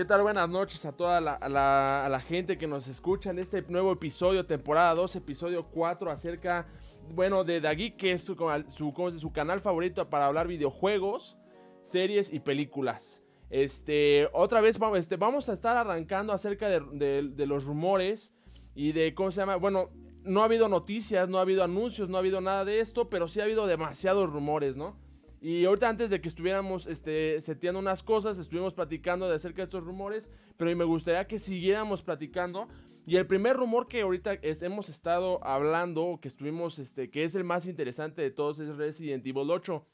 ¿Qué tal? Buenas noches a toda la, gente que nos escucha en este nuevo episodio, temporada 2, episodio 4, acerca, bueno, de Dagui, que es su, su, su canal favorito para hablar videojuegos, series y películas. Este, otra vez vamos, este, vamos a estar arrancando acerca de, los rumores y de cómo se llama. Bueno, no ha habido noticias, no ha habido anuncios, no ha habido nada de esto, pero sí ha habido demasiados rumores, ¿no? Y ahorita antes de que estuviéramos este, seteando unas cosas, estuvimos platicando de acerca de estos rumores, pero me gustaría que siguiéramos platicando. Y el primer rumor que ahorita hemos estado hablando, que estuvimos, este, que es el más interesante de todos, es Resident Evil 8.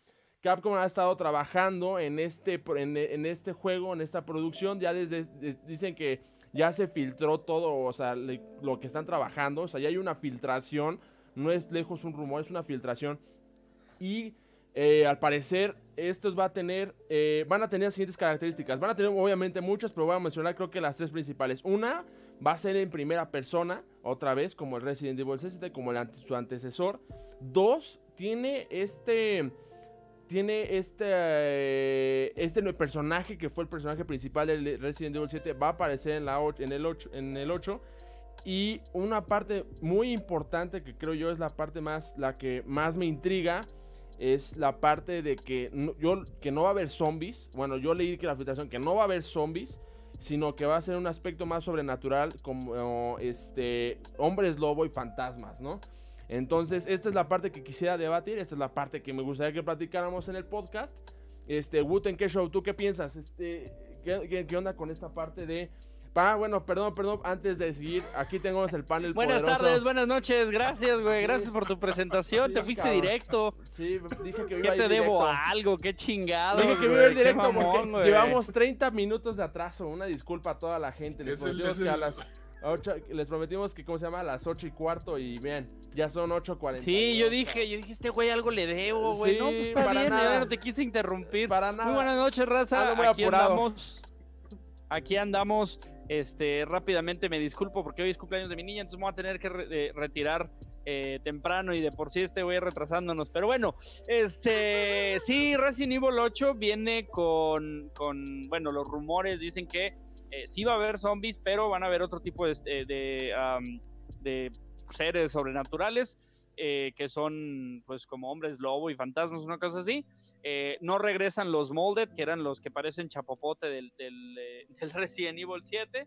Capcom ha estado trabajando en este, en, este juego, en esta producción. Ya desde, dicen que ya se filtró todo, o sea, lo que están trabajando. O sea, ya hay una filtración. No es lejos un rumor, es una filtración. Y eh, al parecer, estos va a tener, eh, van a tener las siguientes características. Van a tener obviamente muchas, pero voy a mencionar creo que las tres principales. Una, va a ser en primera persona, otra vez, como el Resident Evil 7, como su antecesor. Dos, tiene este tiene este, este personaje que fue el personaje principal del Resident Evil 7, va a aparecer en, la en, el 8, en el 8. Y una parte muy importante que creo yo es la parte más, la que más me intriga, es la parte de que no, yo, que no va a haber zombies. Bueno, yo leí que la filtración que no va a haber zombies, sino que va a ser un aspecto más sobrenatural como este hombres lobo y fantasmas, ¿no? Entonces, esta es la parte que quisiera debatir, esta es la parte que me gustaría que platicáramos en el podcast. Este, Wooten, ¿qué show? ¿Tú qué piensas? Este, ¿qué, onda con esta parte de Pa, bueno, perdón, perdón, antes de seguir, aquí tenemos el panel Buenas tardes, buenas noches, gracias, güey, gracias por tu presentación, te fuiste directo. Sí, dije que iba ¿Qué te debo algo? Qué chingado, Dije que iba a ir directo porque llevamos 30 minutos de atraso, una disculpa a toda la gente, les prometimos que a las... les prometimos que, ¿cómo se llama? A las 8 y cuarto y vean, ya son 8.40. Sí, yo dije, yo dije, este güey algo le debo, güey. no, pues para nada. no te quise interrumpir. Para nada. Muy buenas noches, raza. Aquí andamos. Aquí andamos. Este, rápidamente me disculpo porque hoy es cumpleaños de mi niña, entonces me voy a tener que retirar eh, temprano y de por sí este voy retrasándonos. Pero bueno, este, sí, Resident Evil 8 viene con, con bueno, los rumores dicen que eh, sí va a haber zombies, pero van a haber otro tipo de, de, de seres sobrenaturales. Eh, que son pues como hombres lobo y fantasmas, una cosa así. Eh, no regresan los Molded, que eran los que parecen chapopote del, del, eh, Resident Evil 7,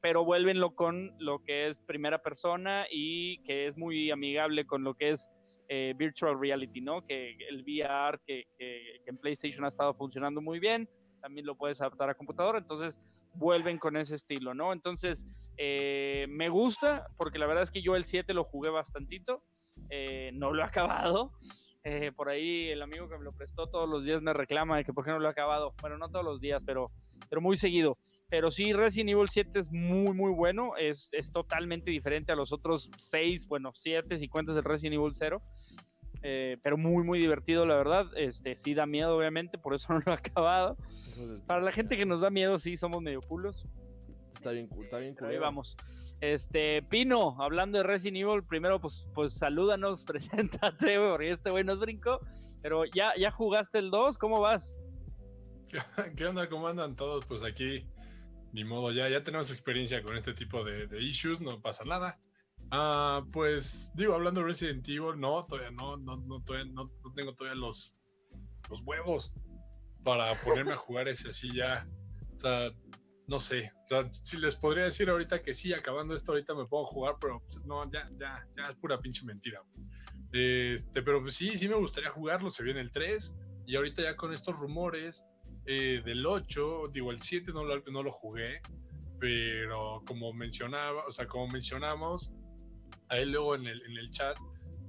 pero vuelvenlo con lo que es primera persona y que es muy amigable con lo que es virtual reality, ¿no? Que el VR que, que, en PlayStation ha estado funcionando muy bien, también lo puedes adaptar a computadora, entonces vuelven con ese estilo, ¿no? Entonces, eh, me gusta, porque la verdad es que yo el 7 lo jugué bastantito, eh, no lo he acabado. Eh, por ahí el amigo que me lo prestó todos los días me reclama de que por qué no lo he acabado. Bueno, no todos los días, pero, pero muy seguido. Pero sí, Resident Evil 7 es muy, muy bueno. Es, es totalmente diferente a los otros 6, bueno, 7 si cuentas el Resident Evil 0. pero muy, muy divertido, la verdad. Este, sí da miedo, obviamente, por eso no lo he acabado. Para la gente que nos da miedo, sí, somos medio culos. Está bien cool, está bien cool. Ahí vamos. Este, Pino, hablando de Resident Evil, primero pues, pues salúdanos, preséntate, porque este güey nos brincó. Pero ya, ya jugaste el 2, ¿cómo vas? ¿Qué onda? ¿Cómo andan todos? Pues aquí, ni modo, ya, ya tenemos experiencia con este tipo de, issues, no pasa nada. Ah, pues digo, hablando de Resident Evil, no, todavía no, no, no, todavía no, no tengo todavía los, los huevos para ponerme a jugar ese así ya. O sea, no sé. O sea, si les podría decir ahorita que sí, acabando esto, ahorita me puedo jugar, pero pues, no, ya, ya, ya es pura pinche mentira. Este, pero pues, sí, sí me gustaría jugarlo. Se viene el 3 y ahorita ya con estos rumores eh, del 8, digo, el 7 no lo, no lo jugué, pero como mencionaba, o sea, como mencionamos, ahí luego en el, en el chat,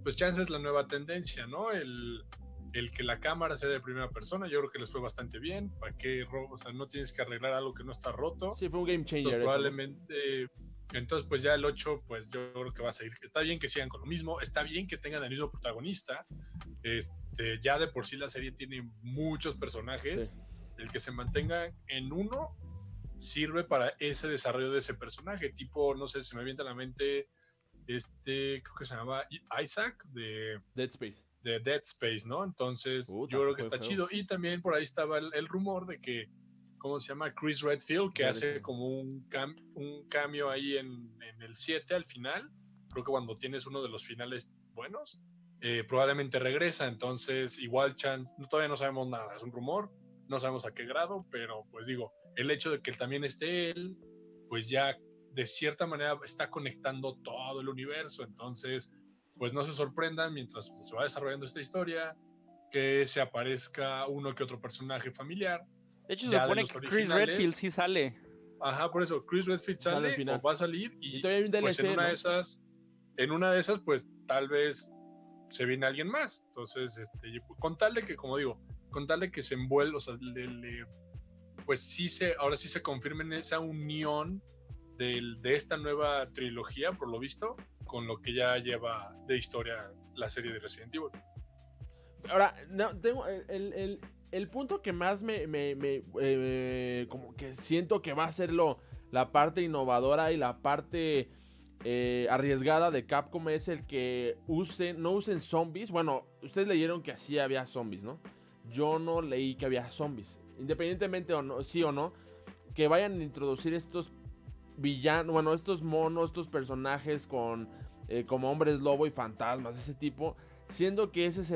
pues chance es la nueva tendencia, ¿no? El, el que la cámara sea de primera persona, yo creo que les fue bastante bien. ¿Para qué? O sea, no tienes que arreglar algo que no está roto. Sí, fue un game changer. probablemente. Entonces, pues ya el 8, pues yo creo que va a seguir. Está bien que sigan con lo mismo, está bien que tengan el mismo protagonista. Este, ya de por sí la serie tiene muchos personajes. El que se mantenga en uno sirve para ese desarrollo de ese personaje. Tipo, no sé, se me viene a la mente este, creo que se llama Isaac de Dead Space de Dead Space, ¿no? Entonces, yo creo que está chido. Y también por ahí estaba el, rumor de que ¿cómo se llama? Chris Redfield, que hace como un, un cambio ahí en, en el 7 al final. Creo que cuando tienes uno de los finales buenos, eh, probablemente regresa. Entonces, igual Chance, todavía no sabemos nada, es un rumor, no sabemos a qué grado, pero pues digo, el hecho de que también esté él, pues ya de cierta manera está conectando todo el universo. Entonces, pues no se sorprendan mientras se va desarrollando esta historia, que se aparezca uno que otro personaje familiar. De hecho, se supone que Chris Redfield sí sale. Ajá, por eso, Chris Redfield sale, o va a salir y, pues en una de esas, en una de esas, pues tal vez se viene alguien más. Entonces, este, con tal de que, como digo, con tal de que se envuelva, o sea, pues sí se, ahora sí se confirmen esa unión de esta nueva trilogía, por lo visto, con lo que ya lleva de historia la serie de Resident Evil. Ahora, no, tengo el, el, punto que más me, me, eh, como que siento que va a ser lo, la parte innovadora y la parte eh, arriesgada de Capcom es el que no usen zombies. Bueno, ustedes leyeron que así había zombies, ¿no? Yo no leí que había zombies. Independientemente o no, sí o no, que vayan a introducir estos villanos, bueno, estos monos, estos personajes con eh, como hombres lobo y fantasmas, ese tipo. Siendo que esa es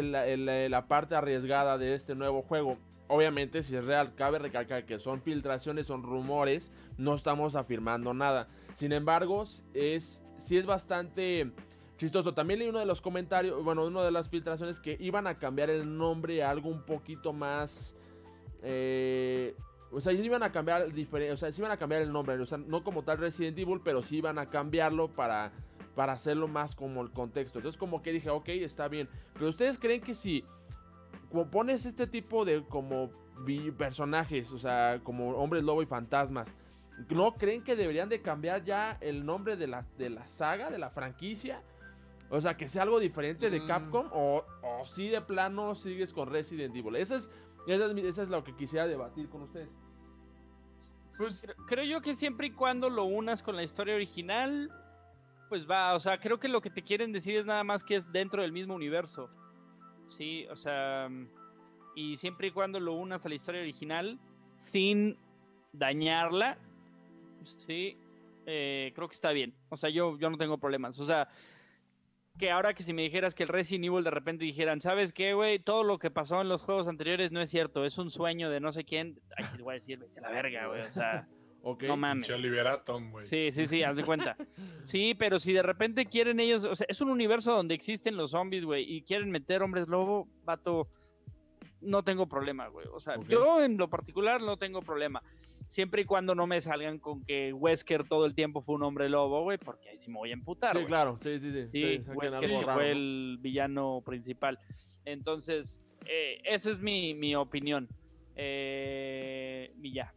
la parte arriesgada de este nuevo juego. Obviamente, si es real, cabe recalcar que son filtraciones, son rumores, no estamos afirmando nada. Sin embargo, es, es bastante chistoso. También leí uno de los comentarios, bueno, una de las filtraciones que iban a cambiar el nombre a algo un poquito más... Eh, o sea, iban a cambiar diferente, o sea, sí iban a cambiar el nombre, o sea, no como tal Resident Evil, pero sí iban a cambiarlo para, para hacerlo más como el contexto. Entonces como que dije, ok, está bien. Pero ustedes creen que si como pones este tipo de como personajes, o sea, como hombres lobo y fantasmas, ¿no creen que deberían de cambiar ya el nombre de la, de la saga, de la franquicia? O sea, que sea algo diferente de mm. Capcom o, o si de plano sigues con Resident Evil. Esa es, esa es, lo que quisiera debatir con ustedes. Pues creo yo que siempre y cuando lo unas con la historia original, pues va, o sea, creo que lo que te quieren decir es nada más que es dentro del mismo universo. Sí, o sea, y siempre y cuando lo unas a la historia original sin dañarla, sí, eh, creo que está bien. O sea, yo, yo no tengo problemas. O sea, que ahora que si me dijeras que el Resident Evil de repente dijeran, ¿sabes qué, güey? Todo lo que pasó en los juegos anteriores no es cierto, es un sueño de no sé quién. Ay, sí, voy a decir, vete la verga, güey. O sea, no mames. güey. Sí, sí, sí, haz de cuenta. Sí, pero si de repente quieren ellos, o sea, es un universo donde existen los zombies, güey, y quieren meter hombres lobo, vato, no tengo problema, güey. O sea, yo en lo particular no tengo problema. Siempre y cuando no me salgan con que Wesker todo el tiempo fue un hombre lobo, güey, porque ahí sí me voy a emputar. Sí, claro, sí, sí, sí. Sí, Wesker fue el villano principal. Entonces, eh, esa es mi, mi opinión. Eh, y ya.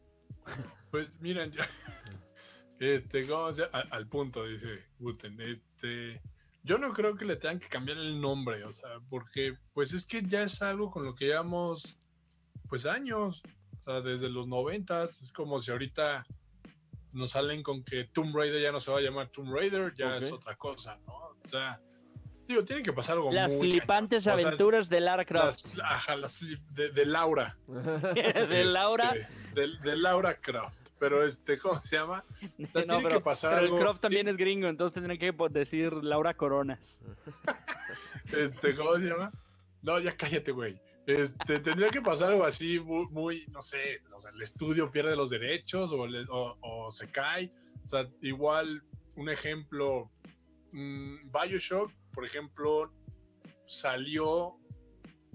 Pues miren, este, ¿cómo se, al punto, dice Guten, este, yo no creo que le tengan que cambiar el nombre, o sea, porque pues es que ya es algo con lo que llevamos pues años, o sea, desde los noventas, es como si ahorita nos salen con que Tomb Raider ya no se va a llamar Tomb Raider, ya es otra cosa, ¿no? O sea, digo, tiene que pasar algo Las flipantes aventuras de Lara Croft. Las, ajá, las de, Laura. de Laura. Este, de, Laura Croft. Pero este, ¿cómo se llama? tiene que pasar pero el Croft también es gringo, entonces tendrían que decir Laura Coronas. este, ¿cómo se llama? No, ya cállate, güey. Este, tendría que pasar algo así muy, no sé, o sea, el estudio pierde los derechos o, o, se cae. O sea, igual un ejemplo, mmm, Bioshock, por ejemplo, salió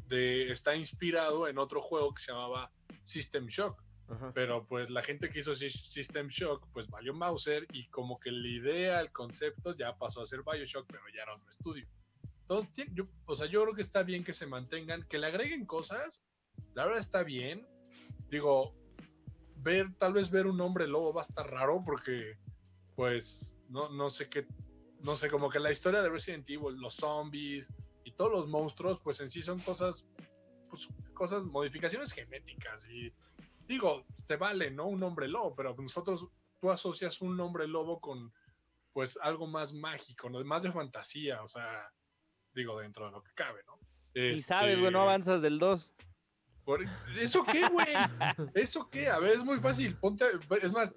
de, está inspirado en otro juego que se llamaba System Shock. Pero pues la gente que hizo System Shock, pues valió Mauser y como que la idea, el concepto ya pasó a ser Bioshock, pero ya era otro estudio. Entonces, yo, o sea, yo creo que está bien que se mantengan, que le agreguen cosas. La verdad está bien. Digo, ver, tal vez ver un hombre lobo va a estar raro porque, pues, no, no sé qué, no sé, como que la historia de Resident Evil, los zombies y todos los monstruos, pues en sí son cosas, pues, cosas, modificaciones genéticas. Y digo, se vale, ¿no? Un hombre lobo, pero nosotros, tú asocias un hombre lobo con, pues, algo más mágico, ¿no? más de fantasía, o sea digo, dentro de lo que cabe, ¿no? y sabes, güey, no este, avanzas del 2. ¿Eso qué, güey? ¿Eso qué? A ver, es muy fácil. Ponte, es más,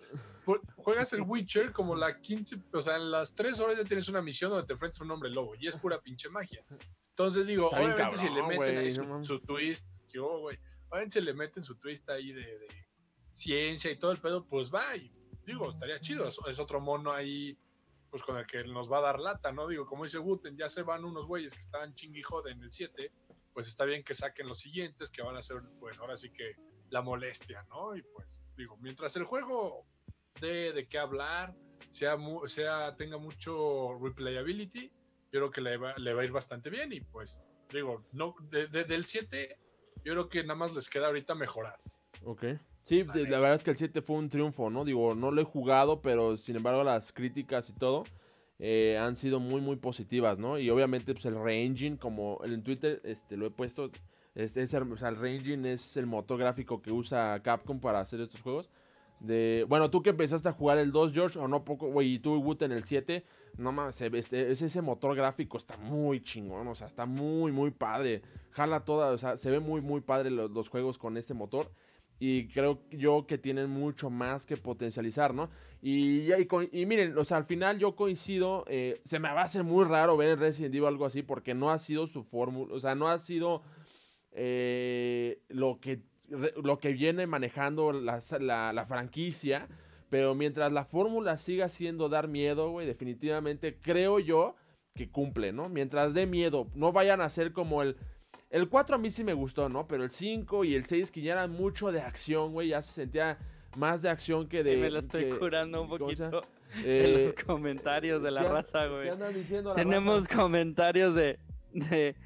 juegas el Witcher como la 15, o sea, en las 3 horas ya tienes una misión donde te enfrentas a un hombre lobo y es pura pinche magia. Entonces digo, obviamente si le meten ahí su, twist, yo, güey, obviamente si le meten su twist ahí de, ciencia y todo el pedo, pues va, y digo, estaría chido, es, otro mono ahí, pues con el que nos va a dar lata, ¿no? Digo, como dice Wooten, ya se van unos güeyes que estaban chingui en el 7, pues está bien que saquen los siguientes, que van a ser, pues ahora sí que la molestia, ¿no? Y pues digo, mientras el juego dé de qué hablar, sea, sea tenga mucho replayability, yo creo que le va, le va a ir bastante bien y pues digo, no del 7 yo creo que nada más les queda ahorita mejorar. Ok. Sí, la verdad es que el 7 fue un triunfo, ¿no? Digo, no lo he jugado, pero sin embargo las críticas y todo eh, han sido muy, muy positivas, ¿no? Y obviamente pues el re-engine, como en Twitter este, lo he puesto, es, o sea, el re-engine es el motor gráfico que usa Capcom para hacer estos juegos. De, bueno, tú que empezaste a jugar el 2, George, o no poco, güey, y tú, Woot, en el 7, no más, este, ese motor gráfico está muy chingón, o sea, está muy, muy padre. Jala toda, o sea, se ve muy, muy padre los, juegos con este motor. Y creo yo que tienen mucho más que potencializar, ¿no? Y, y, miren, o sea, al final yo coincido, eh, se me va a hacer muy raro ver en Resident Evil algo así, porque no ha sido su fórmula, o sea, no ha sido eh, lo que lo que viene manejando la, la, franquicia. Pero mientras la fórmula siga siendo dar miedo, güey, definitivamente creo yo que cumple, ¿no? Mientras dé miedo, no vayan a ser como el... El 4 a mí sí me gustó, ¿no? Pero el 5 y el 6 que ya eran mucho de acción, güey, ya se sentía más de acción que de... me lo estoy curando un poquito en los eh, comentarios de la raza, güey. ¿Qué andan diciendo Tenemos comentarios de, de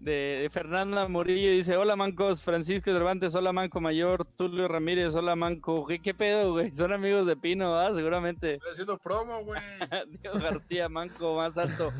de, Fernanda Murillo dice, hola mancos, Francisco Cervantes, hola manco mayor, Tulio Ramírez, hola manco, ¿qué, pedo, güey? Son amigos de Pino, ¿ah? Seguramente. Estoy haciendo promo, güey. Dios García, manco, más alto.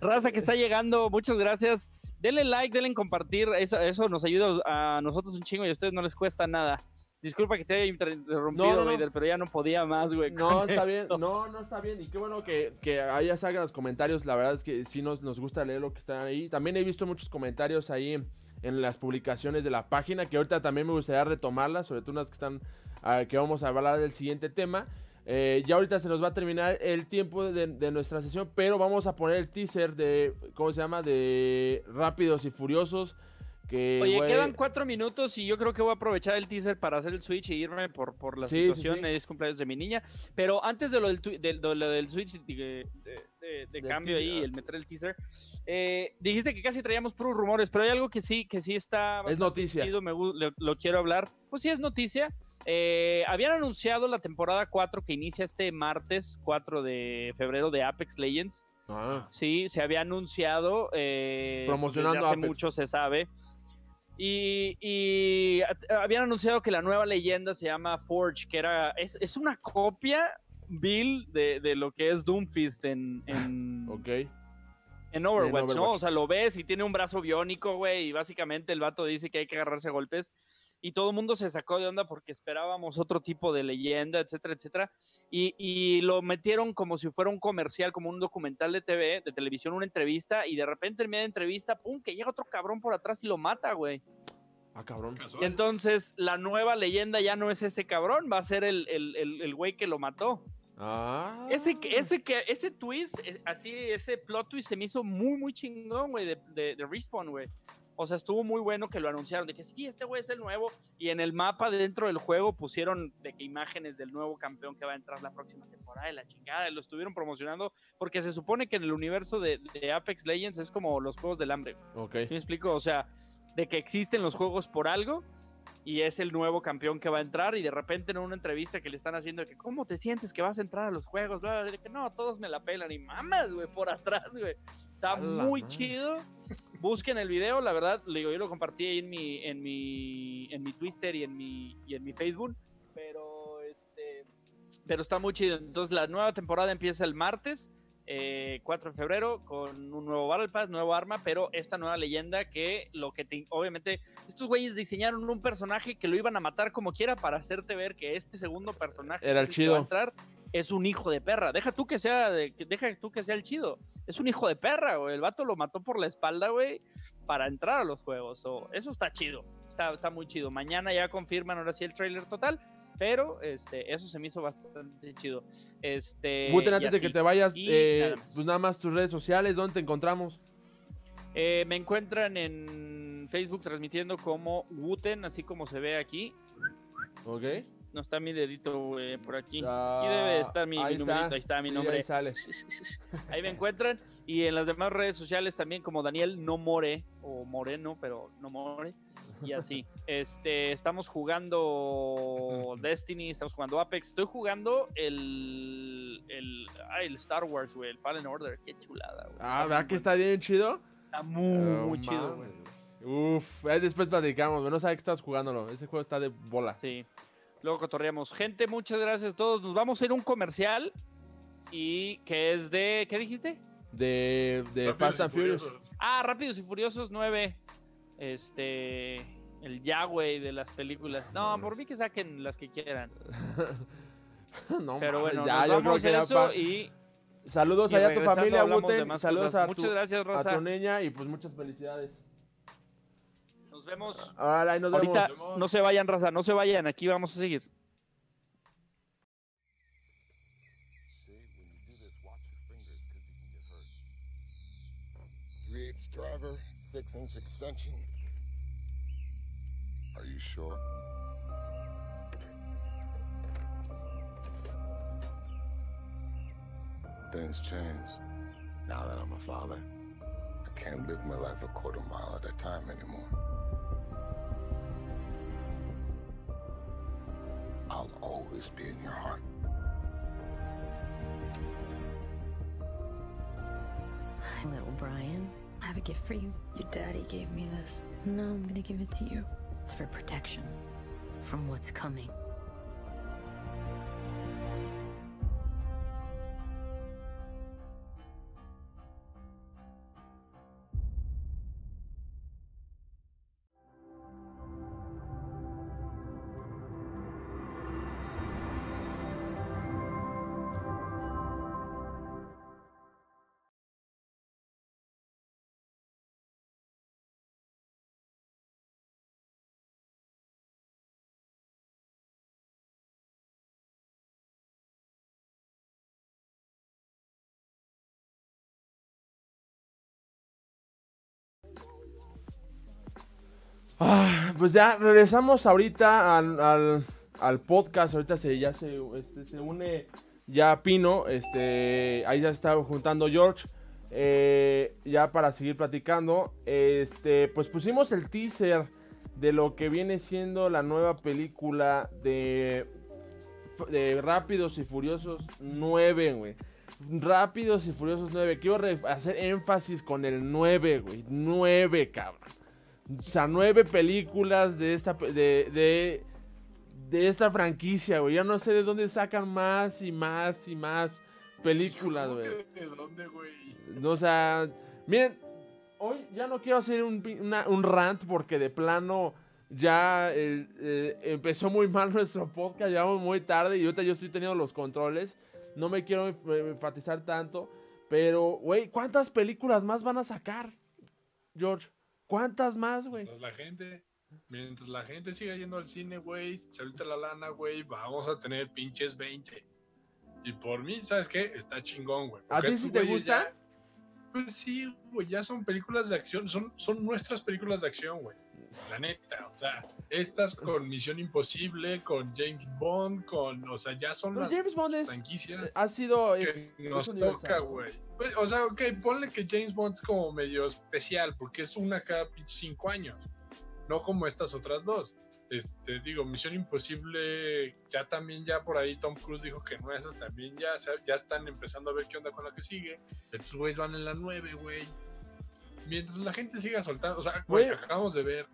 Raza que está llegando, muchas gracias. Denle like, denle compartir, eso, eso nos ayuda a nosotros un chingo y a ustedes no les cuesta nada. Disculpa que te haya interrumpido, no, pero ya no podía más, güey. No, está bien, no, no está bien. Y qué bueno que, que haya salgan los comentarios. La verdad es que sí nos, nos gusta leer lo que está ahí. También he visto muchos comentarios ahí en, las publicaciones de la página, que ahorita también me gustaría retomarlas, sobre todo unas que están, ah, que vamos a hablar del siguiente tema. Eh, ya ahorita se nos va a terminar el tiempo de, de, nuestra sesión, pero vamos a poner el teaser de, ¿cómo se llama? De Rápidos y Furiosos Oye, quedan cuatro minutos y yo creo que voy a aprovechar el teaser para hacer el switch e irme por, por la situación. Es cumpleaños de mi niña. Pero antes de lo del, del switch de, cambio ahí, el meter el teaser, eh, dijiste que casi traíamos puros rumores, pero hay algo que sí, que sí está. Es noticia. Me, lo, quiero hablar. Pues sí, es noticia. Eh, habían anunciado la temporada 4 que inicia este martes 4 de febrero de Apex Legends. Ah. Sí, se había anunciado. Eh, Promocionando hace mucho se sabe. Y, habían anunciado que la nueva leyenda se llama Forge, que era es, una copia, Bill, de, lo que es Doomfist en, en, en Overwatch, ¿no? O sea, lo ves y tiene un brazo biónico, güey, y básicamente el vato dice que hay que agarrarse a golpes y todo el mundo se sacó de onda porque esperábamos otro tipo de leyenda, etcétera, etcétera. Y, lo metieron como si fuera un comercial, como un documental de TV, de televisión, una entrevista, y de repente en medio de entrevista, pum, que llega otro cabrón por atrás y lo mata, güey. Ah, cabrón. Y entonces la nueva leyenda ya no es ese cabrón, va a ser el, el, güey que lo mató. Ah. Ese, ese, ese twist, eh, así, ese plot twist se me hizo muy, muy chingón, güey, de, de, de Respawn, güey. O sea, estuvo muy bueno que lo anunciaron, de que sí, este güey es el nuevo. Y en el mapa dentro del juego pusieron de que imágenes del nuevo campeón que va a entrar la próxima temporada de la chingada. Lo estuvieron promocionando porque se supone que en el universo de, Apex Legends es como los juegos del hambre. Ok. ¿Sí me explico? O sea, de que existen los juegos por algo y es el nuevo campeón que va a entrar y de repente en una entrevista que le están haciendo de que cómo te sientes que vas a entrar a los juegos, de que no, todos me la pelan y mamas, güey, por atrás, güey. Está muy chido. Busquen el video, la verdad, digo, yo lo compartí ahí en mi en mi en mi Twitter y en mi y en mi Facebook, pero este pero está muy chido. Entonces la nueva temporada empieza el martes 4 eh, de febrero con un nuevo Battle Pass, nuevo arma, pero esta nueva leyenda que lo que te, obviamente estos güeyes diseñaron un personaje que lo iban a matar como quiera para hacerte ver que este segundo personaje era el chido. entrar es un hijo de perra. Deja tú que sea de, deja tú que sea el chido. Es un hijo de perra, güey. El vato lo mató por la espalda, güey, para entrar a los juegos. eso está chido está, está muy chido. Mañana ya confirman ahora sí el trailer total. Pero este, eso se me hizo bastante chido. Este, antes de que te vayas, eh, pues nada más tus redes sociales, ¿dónde te encontramos? Eh, me encuentran en Facebook transmitiendo como Wuten, así como se ve aquí. Ok. No está mi dedito por aquí. aquí debe estar mi, mi numerito, ahí está mi nombre. Ahí sale. ahí me encuentran. Y en las demás redes sociales también como Daniel No More, o Moreno, pero No More. Y así. este, estamos jugando Destiny, estamos jugando Apex. Estoy jugando el, el, el Star Wars, güey, el Fallen Order. Qué chulada, güey. Ah, ¿verdad que está bien chido? Está muy, muy chido, güey. Uf, después platicamos, no sabes que estás jugándolo. Ese juego está de bola. Sí. Luego cotorreamos. Gente, muchas gracias a todos. Nos vamos a ir a un comercial. Y que es de. ¿Qué dijiste? De, de Fast and Furious. Ah, Rápidos y Furiosos 9. Este. El Yahweh de las películas. No, por mí que saquen las que quieran. no, Pero bueno, ya, nos vamos a eso y. Saludos allá a tu familia, Wuten. Saludos a Muchas gracias, Rosa. a tu niña y pues muchas felicidades. Nos vemos. Ahora, nos Ahorita no se vayan, raza, no se vayan. Aquí vamos a seguir. driver, six inch extension. Are you sure? Things change. Now that I'm a father, I can't live my life a quarter mile at a time anymore. Always be in your heart. Hi, little Brian. I have a gift for you. Your daddy gave me this. No, I'm gonna give it to you. It's for protection from what's coming. Ah, pues ya regresamos ahorita al, podcast. Ahorita se, ya se, este, se une ya Pino. Este, ahí ya está juntando George. Eh, ya para seguir platicando. Este, pues pusimos el teaser de lo que viene siendo la nueva película de, de Rápidos y Furiosos 9, güey. Rápidos y Furiosos 9. Quiero hacer énfasis con el 9, güey. 9, cabrón. O sea, nueve películas de esta, de, de, esta franquicia, güey. Ya no sé de dónde sacan más y más y más películas, güey. ¿De dónde, güey? O sea, miren, hoy ya no quiero hacer un, un rant porque de plano ya eh, empezó muy mal nuestro podcast, llevamos muy tarde y ahorita yo estoy teniendo los controles. No me quiero enfatizar tanto, pero, güey, ¿cuántas películas más van a sacar, George? ¿Cuántas más, güey? Mientras la gente, mientras la gente siga yendo al cine, güey, salute la lana, güey, vamos a tener pinches 20. Y por mí, ¿sabes qué? Está chingón, güey. ¿A ti sí te gusta? pues sí, güey, ya son películas de acción, son, son nuestras películas de acción, güey. La neta, o sea, estas con Misión Imposible, con James Bond, con, o sea, ya son las James Bond franquicias. ha sido, que nos toca, güey. Pues, o sea, ok, ponle que James Bond es como medio especial, porque es una cada cinco años, no como estas otras dos. Este, digo, Misión Imposible, ya también, ya por ahí Tom Cruise dijo que no esas también ya, ya están empezando a ver qué onda con la que sigue. Estos güeyes van en la nueve, güey. Mientras la gente siga soltando, o sea, güey, acabamos de ver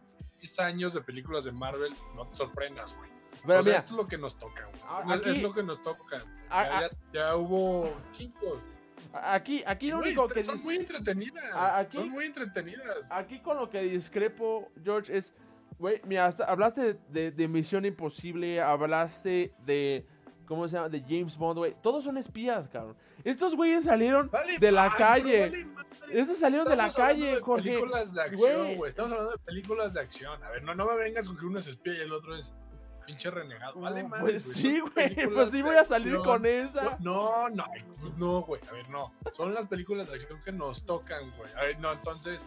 10 años de películas de Marvel, no te sorprendas, güey. Pero mira, es lo que nos toca, güey. es lo que nos toca. Ya, ya hubo chicos. Aquí, aquí lo único que. Son muy entretenidas. son muy entretenidas. Aquí con lo que discrepo, George, es. Güey, mira, hablaste de, Misión Imposible, hablaste de ¿Cómo se llama? De James Bond, güey. Todos son espías, cabrón. Estos güeyes salieron de la calle. Estos salieron de la calle, de Jorge. películas de acción, güey. Estamos hablando de películas de acción. A ver, no, no me vengas con que uno es espía y el otro es pinche renegado. Vale, No, madre. pues sí, güey. Pues sí voy a salir con esa. No, no, pues no, güey. A ver, no. Son las películas de acción que nos tocan, güey. A ver, no, entonces,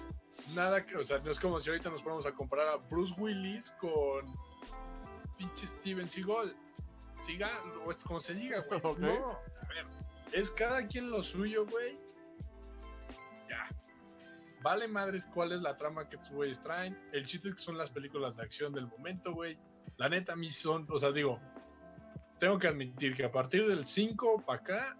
nada que, o sea, no es como si ahorita nos ponemos a comparar a Bruce Willis con pinche Steven Seagal. Siga, o es como se diga, güey. Ok. No, a ver, es cada quien lo suyo, güey. Ya. Vale madres cuál es la trama que estos güeyes traen. El chiste es que son las películas de acción del momento, güey. La neta, a mí son, o sea, digo, tengo que admitir que a partir del 5 para acá,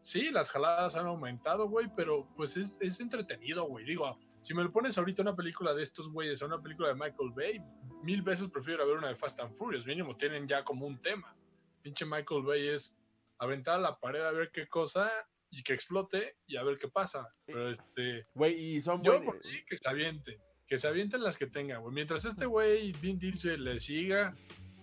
sí, las jaladas han aumentado, güey, pero pues es, es entretenido, güey. Digo, si me lo pones ahorita una película de estos güeyes a una película de Michael Bay, mil veces prefiero ver una de Fast and Furious. Mínimo tienen ya como un tema. Pinche Michael Bay es aventar a la pared a ver qué cosa y que explote y a ver qué pasa. Pero este, Güey, y son yo buen- por mí que se avienten. Que se avienten las que tengan, güey. Mientras este güey, Vin Diesel, le siga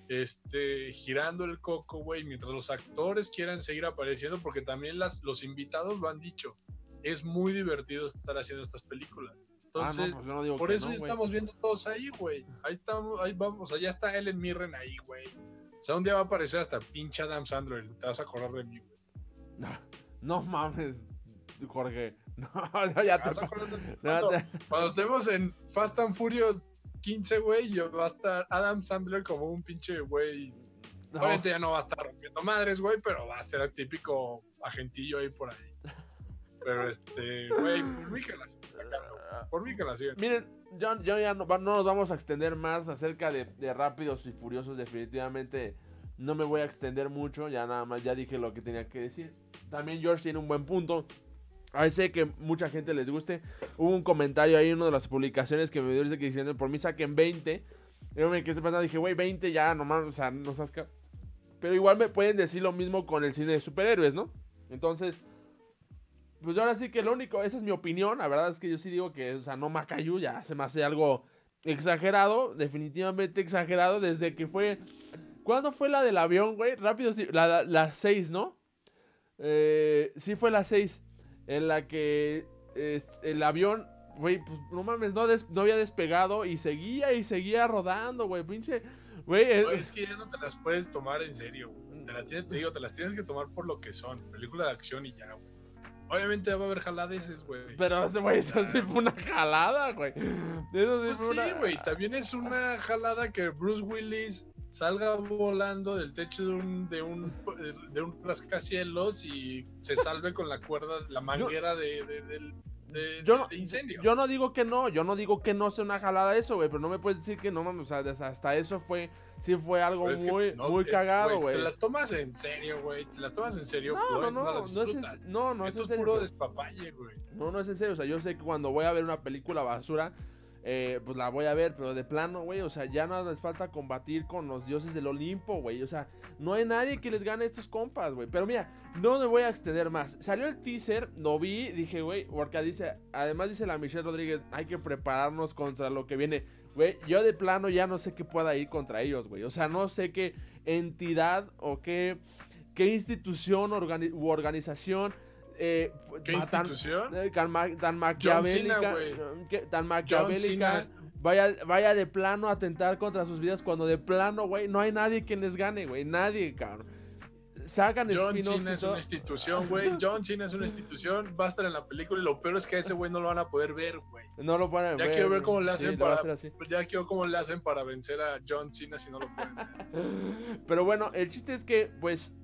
este, girando el coco, güey. Mientras los actores quieran seguir apareciendo, porque también las, los invitados lo han dicho. Es muy divertido estar haciendo estas películas. Ah, Entonces, no, pues no por eso no, ya güey. estamos viendo todos ahí, güey. Ahí estamos, ahí vamos. Allá está Ellen Mirren ahí, güey. O sea, un día va a aparecer hasta pinche Adam Sandler. Te vas a acordar de mí, güey. No, no mames, Jorge. No, no, ya Te de Cuando- te- Cuando estemos en Fast and Furious 15, güey, yo va a estar Adam Sandler como un pinche güey. no. Obviamente ya no va a estar rompiendo madres, güey, pero va a ser el típico agentillo ahí por ahí. Pero este, güey, por mí que la sigan. Por mí que la sigan. Miren, yo, yo ya no, no nos vamos a extender más acerca de, de Rápidos y Furiosos. Definitivamente no me voy a extender mucho. Ya nada más, ya dije lo que tenía que decir. También George tiene un buen punto. Ahí sé que mucha gente les guste. Hubo un comentario ahí en una de las publicaciones que me dio que diciendo, por mí saquen 20. Yo me quedé pensando, dije, güey, 20 ya, nomás, o sea, no seas ca-". Pero igual me pueden decir lo mismo con el cine de superhéroes, ¿no? Entonces, pues ahora sí que lo único, esa es mi opinión. La verdad es que yo sí digo que, o sea, no Macayu ya se me hace algo exagerado, definitivamente exagerado desde que fue. ¿Cuándo fue la del avión, güey? Rápido, sí, la, la, la 6, ¿no? Eh, sí fue la 6, en la que es, el avión, güey, pues no mames, no, des- no había despegado y seguía y seguía rodando, güey, pinche. Güey, es- Güey, es que ya no te las puedes tomar en serio, güey. Te, la tienes- te digo, te las tienes que tomar por lo que son. Película de acción y ya, güey. Obviamente va a haber jaladeces, güey. pero, güey, eso sí fue una jalada, güey. Eso sí Pues fue sí, una. güey. También es una jalada que Bruce Willis salga volando del techo de un, de un, de un rascacielos y se salve con la cuerda, la manguera de, de, del- de- Yo no, de incendios. yo no digo que no, yo no digo que no sea una jalada eso, güey, pero no me puedes decir que no, mames, o sea, hasta eso fue, sí fue algo es que muy, no, muy es- cagado, güey, güey. Te las tomas en serio, güey. Te las tomas en serio. No, no, obviamente no, las no es, no, no es Esto en es serio. puro despapalle, güey. No, no es en serio, o sea, yo sé que cuando voy a ver una película basura, eh, pues la voy a ver, pero de plano, güey, o sea, ya no les falta combatir con los dioses del Olimpo, güey, o sea, no hay nadie que les gane a estos compas, güey, pero mira, no me voy a extender más. Salió el teaser, lo vi, dije, güey, porque dice, además dice la Michelle Rodríguez, hay que prepararnos contra lo que viene. Güey, yo de plano ya no sé qué pueda ir contra ellos, güey. O sea, no sé qué entidad o qué, qué institución organi- u organización eh, ¿Qué institución? eh, tan, Cena, maquiavélica, tan maquiavélica, vaya, vaya de plano a atentar contra sus vidas cuando de plano, güey, no hay nadie quien les gane, güey, nadie, cabrón. Sacan John Cena es una institución, güey. John Cena es una institución. Va a estar en la película y lo peor es que a ese güey no lo van a poder ver, güey. No lo pueden Ya quiero ver cómo le hacen sí, a para. Ya quiero cómo le hacen para vencer a John Cena si no lo pueden ver. Pero bueno, el chiste es que, pues.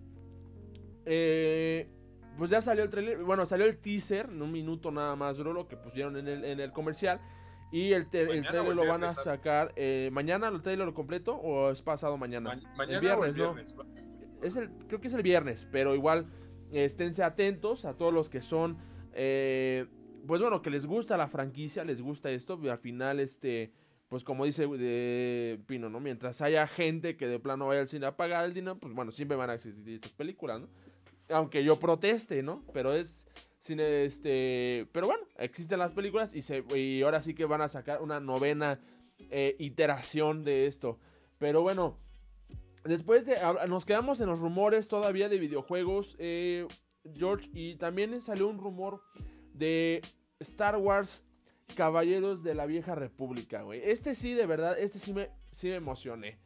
eh, pues ya salió el trailer. Bueno, salió el teaser. En un minuto nada más duró lo que pusieron en el, en el comercial. Y el, te- trailer lo van a viernes, sacar. eh, ¿Mañana el trailer completo o es pasado mañana? Ma- mañana el o el viernes, ¿no? viernes. Es el, creo que es el viernes, pero igual eh, esténse atentos a todos los que son, eh, pues bueno, que les gusta la franquicia, les gusta esto, y al final, este, pues como dice de Pino, ¿no? Mientras haya gente que de plano vaya al cine a pagar el dinero, pues bueno, siempre van a existir estas películas, ¿no? Aunque yo proteste, ¿no? Pero es este, pero bueno, existen las películas y, se, y ahora sí que van a sacar una novena eh, iteración de esto. Pero bueno, después de. Nos quedamos en los rumores todavía de videojuegos, eh, George. Y también salió un rumor de Star Wars Caballeros de la Vieja República, güey. Este sí, de verdad, este sí me, sí me emocioné.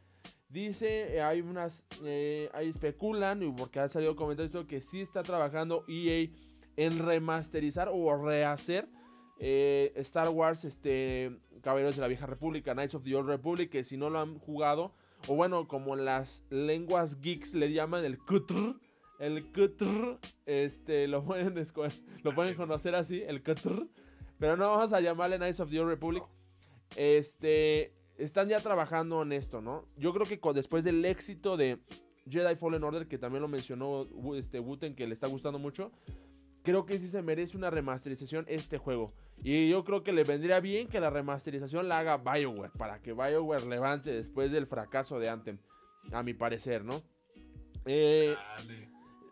Dice, eh, hay unas, eh, ahí especulan, y porque ha salido comentarios que sí está trabajando EA en remasterizar o rehacer eh, Star Wars, este, Caballeros de la Vieja República, Knights of the Old Republic, que si no lo han jugado, o bueno, como las lenguas geeks le llaman el Kutr, el Kutr, este, lo pueden, lo pueden conocer así, el Kutr, pero no vamos a llamarle Knights of the Old Republic. Este, están ya trabajando en esto, ¿no? Yo creo que después del éxito de Jedi Fallen Order, que también lo mencionó este Wooten, que le está gustando mucho, creo que sí se merece una remasterización este juego. Y yo creo que le vendría bien que la remasterización la haga BioWare, para que BioWare levante después del fracaso de Anthem, a mi parecer, ¿no? Eh,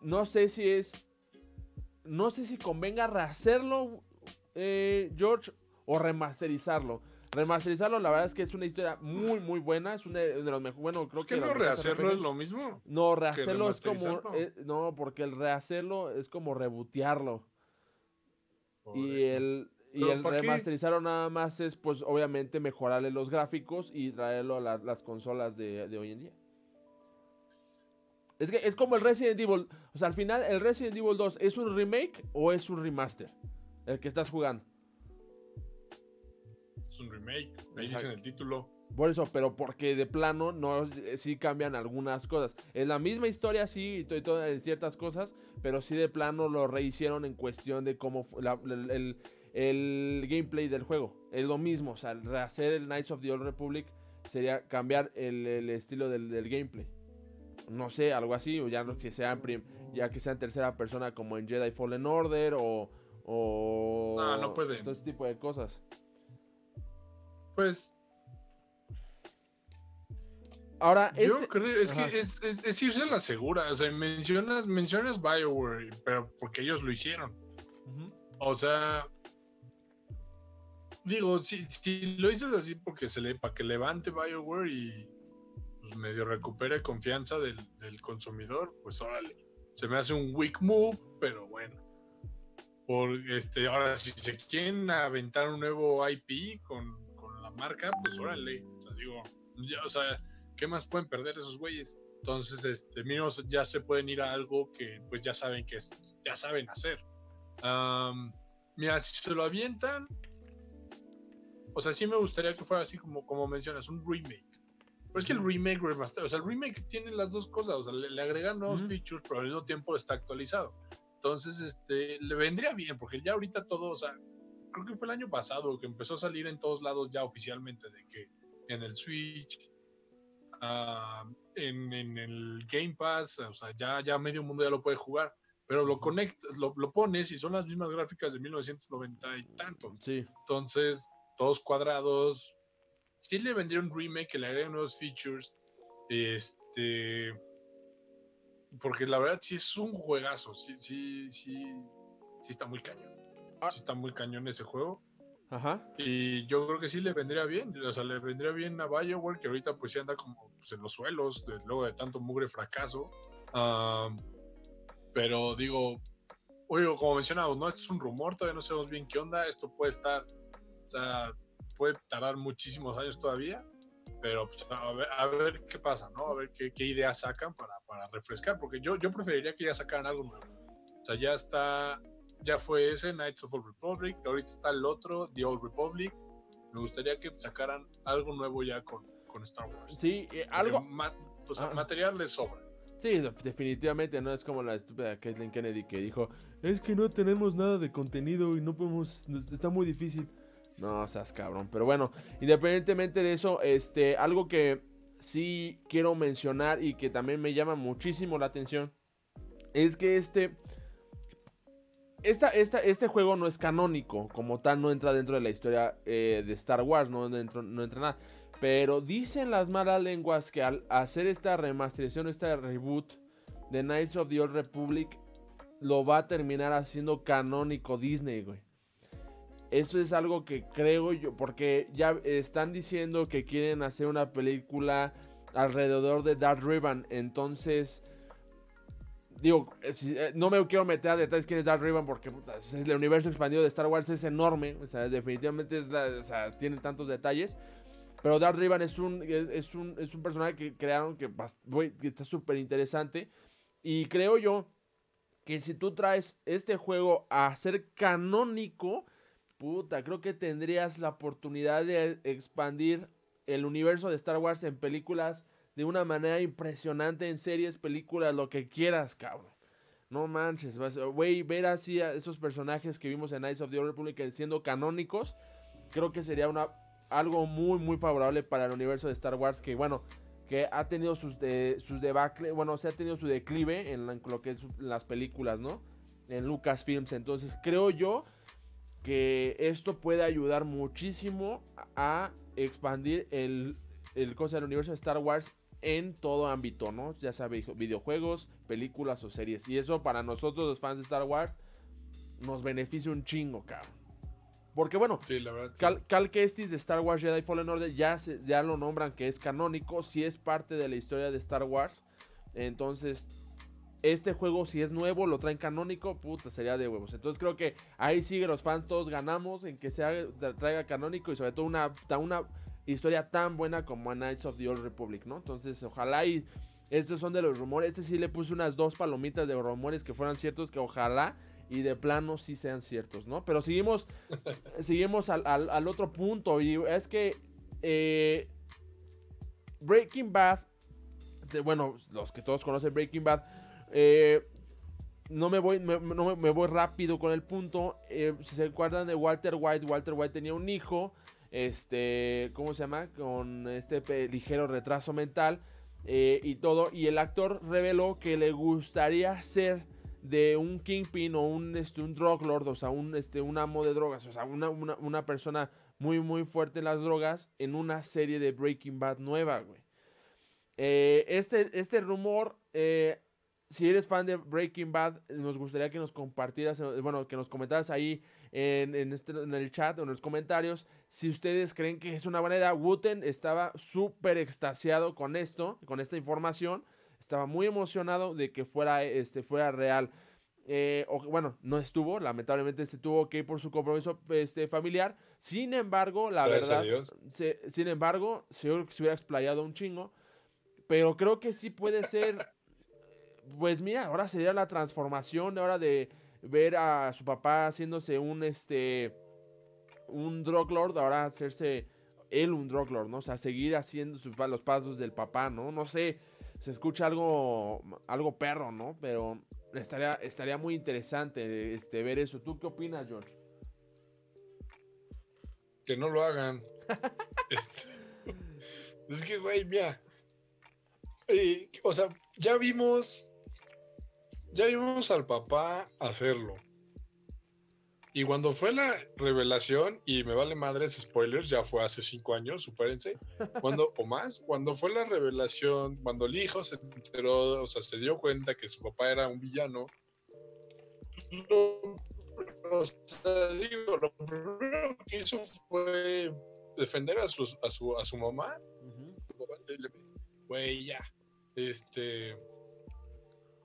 no sé si es... No sé si convenga rehacerlo, eh, George, o remasterizarlo. Remasterizarlo, la verdad es que es una historia muy, muy buena. Es una de los mejores. Bueno, creo que. no rehacerlo es lo mismo? No, rehacerlo es como. Eh, no, porque el rehacerlo es como rebotearlo. Y el. Y el remasterizarlo nada más es, pues, obviamente, mejorarle los gráficos y traerlo a las consolas de, de hoy en día. Es que es como el Resident Evil. O sea, al final, ¿el Resident Evil 2 es un remake o es un remaster? El que estás jugando un remake, ahí dicen el título. Por eso, pero porque de plano no sí cambian algunas cosas. Es la misma historia, sí, y todas ciertas cosas, pero sí de plano lo rehicieron en cuestión de cómo el, el, gameplay del juego. Es lo mismo, o sea, rehacer el Knights of the Old Republic sería cambiar el, estilo del, gameplay. No sé, algo así, o ya no que sea ya que sea en tercera persona como en Jedi Fallen Order o, o no, no puede. todo ese tipo de cosas. Pues. Ahora, yo este creo es que es, irse a la segura. O sea, mencionas, mencionas Bioware, pero porque ellos lo hicieron. O sea, digo, si, si, lo dices así porque se le, para que levante Bioware y pues, medio recupere confianza del, del, consumidor, pues órale. Se me hace un weak move, pero bueno. Por este, ahora, si se quieren aventar un nuevo IP con marca, pues órale. O sea, digo, ya, o sea, ¿qué más pueden perder esos güeyes? Entonces, este, mínimo ya se pueden ir a algo que pues ya saben que es, ya saben hacer. mira, si se lo avientan, o sea, sí me gustaría que fuera así como, como mencionas, un remake. Pero es que el remake, remaster, o sea, el remake tiene las dos cosas, o sea, le, agregan nuevos features, pero al mismo tiempo está actualizado. Entonces, este, le vendría bien, porque ya ahorita todo, o sea, creo que fue el año pasado que empezó a salir en todos lados ya oficialmente de que en el Switch, ah, en, el Game Pass, o sea, ya, ya medio mundo ya lo puede jugar, pero lo conectas, lo, pones y son las mismas gráficas de 1990 y tanto. Sí. Entonces, todos cuadrados. Sí le vendría un remake que le agreguen nuevos features. Este. Porque la verdad sí es un juegazo. Sí, sí, sí. Sí está muy cañón. Ah. está muy cañón ese juego. Ajá. Y yo creo que sí le vendría bien. O sea, le vendría bien a Bioware, que ahorita pues sí anda como pues, en los suelos, luego de tanto mugre fracaso. pero digo, oye, como mencionado, ¿no? Esto es un rumor, todavía no sabemos bien qué onda. Esto puede estar, o sea, puede tardar muchísimos años todavía. Pero pues, a, ver, qué pasa, ¿no? A ver qué, qué ideas sacan para, para, refrescar. Porque yo, yo preferiría que ya sacaran algo nuevo. O sea, ya está ya fue ese Knights of the Republic, ahorita está el otro, The Old Republic. Me gustaría que sacaran algo nuevo ya con, con Star Wars. Sí, algo. pues, ah. material les sobra. Sí, definitivamente no es como la estúpida Kathleen Kennedy que dijo, es que no tenemos nada de contenido y no podemos, está muy difícil. No, seas cabrón. Pero bueno, independientemente de eso, este, algo que sí quiero mencionar y que también me llama muchísimo la atención es que este esta, este juego no es canónico, como tal, no entra dentro de la historia eh, de Star Wars, no, entra, nada. Pero dicen las malas lenguas que al hacer esta remasterización, este reboot de Knights of the Old Republic, lo va a terminar haciendo canónico Disney, güey. Eso es algo que creo yo, porque ya están diciendo que quieren hacer una película alrededor de Darth Riven. Entonces, digo, eh, eh, no me quiero meter a detalles quién es Darth Riven porque el universo expandido de Star Wars es enorme. O sea, definitivamente es o sea, tiene tantos detalles. Pero Darth Riven es un, es, un, es un personaje que crearon que, que está súper interesante. Y creo yo que si tú traes este juego a ser canónico, puta, creo que tendrías la oportunidad de expandir el universo de Star Wars en películas de una manera impresionante, en series, películas, lo que quieras, cabrón. No manches, güey, ver así a esos personajes que vimos en Knights of the Old Republic siendo canónicos, creo que sería una, algo muy, muy favorable para el universo de Star Wars, que bueno, que ha tenido sus, de, sus debacle, bueno, se ha tenido su declive en, lo que es las películas, ¿no? En Lucasfilms. Entonces, creo yo que esto puede ayudar muchísimo a expandir el, el cosa del universo de Star Wars en todo ámbito, ¿no? Ya sea videojuegos, películas o series. Y eso para nosotros los fans de Star Wars nos beneficia un chingo, cabrón. Porque bueno, Cal, Kestis de Star Wars Jedi Fallen Order ya, ya lo nombran que es canónico, si es parte de la historia de Star Wars. Entonces, este juego si es nuevo, lo traen canónico, puta, sería de huevos. Entonces creo que ahí sigue los fans, todos ganamos en que se traiga canónico y sobre todo una, una historia tan buena como Knights of the Old Republic, ¿no? Entonces, ojalá y estos son de los rumores. Este sí le puse unas dos palomitas de rumores que fueran ciertos, que ojalá y de plano sí sean ciertos, ¿no? Pero seguimos, seguimos al, otro punto y es que eh, Breaking Bad, bueno, los que todos conocen Breaking Bad, eh, no me voy, me, voy rápido con el punto. Eh, si se acuerdan de Walter White, Walter White tenía un hijo, este, ¿cómo se llama? Con este ligero retraso mental y todo. Y el actor reveló que le gustaría ser de un kingpin o un, este, un drug lord, o sea, un, este, un amo de drogas, o sea, una, persona muy, muy fuerte en las drogas en una serie de Breaking Bad nueva, güey. Eh, este, este rumor, eh, si eres fan de Breaking Bad, nos gustaría que nos compartieras, eh, bueno, que nos comentaras ahí en, este, en el chat o en los comentarios si ustedes creen que es una buena idea. Wooten estaba súper extasiado con esto, con esta información estaba muy emocionado de que fuera, este, fuera real. Eh, o, bueno, no estuvo, lamentablemente se tuvo que ir por su compromiso este, familiar. Sin embargo, la verdad, sin embargo, seguro que se hubiera explayado un chingo. Pero creo que sí puede ser, pues mira, ahora sería la transformación, ahora de ver a su papá haciéndose un, este, un drug lord, ahora hacerse él un drug lord, ¿no? O sea, seguir haciendo los pasos del papá, ¿no? No sé, se escucha algo, algo perro, ¿no? Pero estaría, estaría muy interesante este, ver eso. ¿Tú qué opinas, George? Que no lo hagan. Este, es que, güey, mira. Eh, o sea, ya vimos. Ya vimos al papá hacerlo. Y cuando fue la revelación, y me vale madres spoilers, ya fue hace cinco años, supérense, cuando, o más, cuando fue la revelación, cuando el hijo se enteró, o sea, se dio cuenta que su papá era un villano, lo, o sea, digo, lo primero que hizo fue defender a su, a su, a su mamá. Güey, ya, este,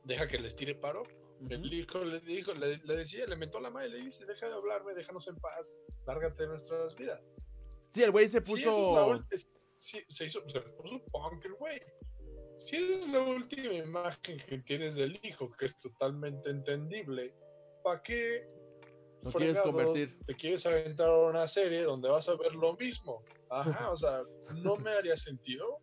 deja que les tire paro el hijo le dijo, le, decía, le mentó la madre, le dice, deja de hablarme, déjanos en paz, lárgate de nuestras vidas. Sí, el güey se puso. Sí, se, hizo, se puso punk el güey. Si es la última imagen que tienes del hijo, que es totalmente entendible, ¿para qué no quieres convertir? te quieres aventar a una serie donde vas a ver lo mismo? Ajá, o sea, no me haría sentido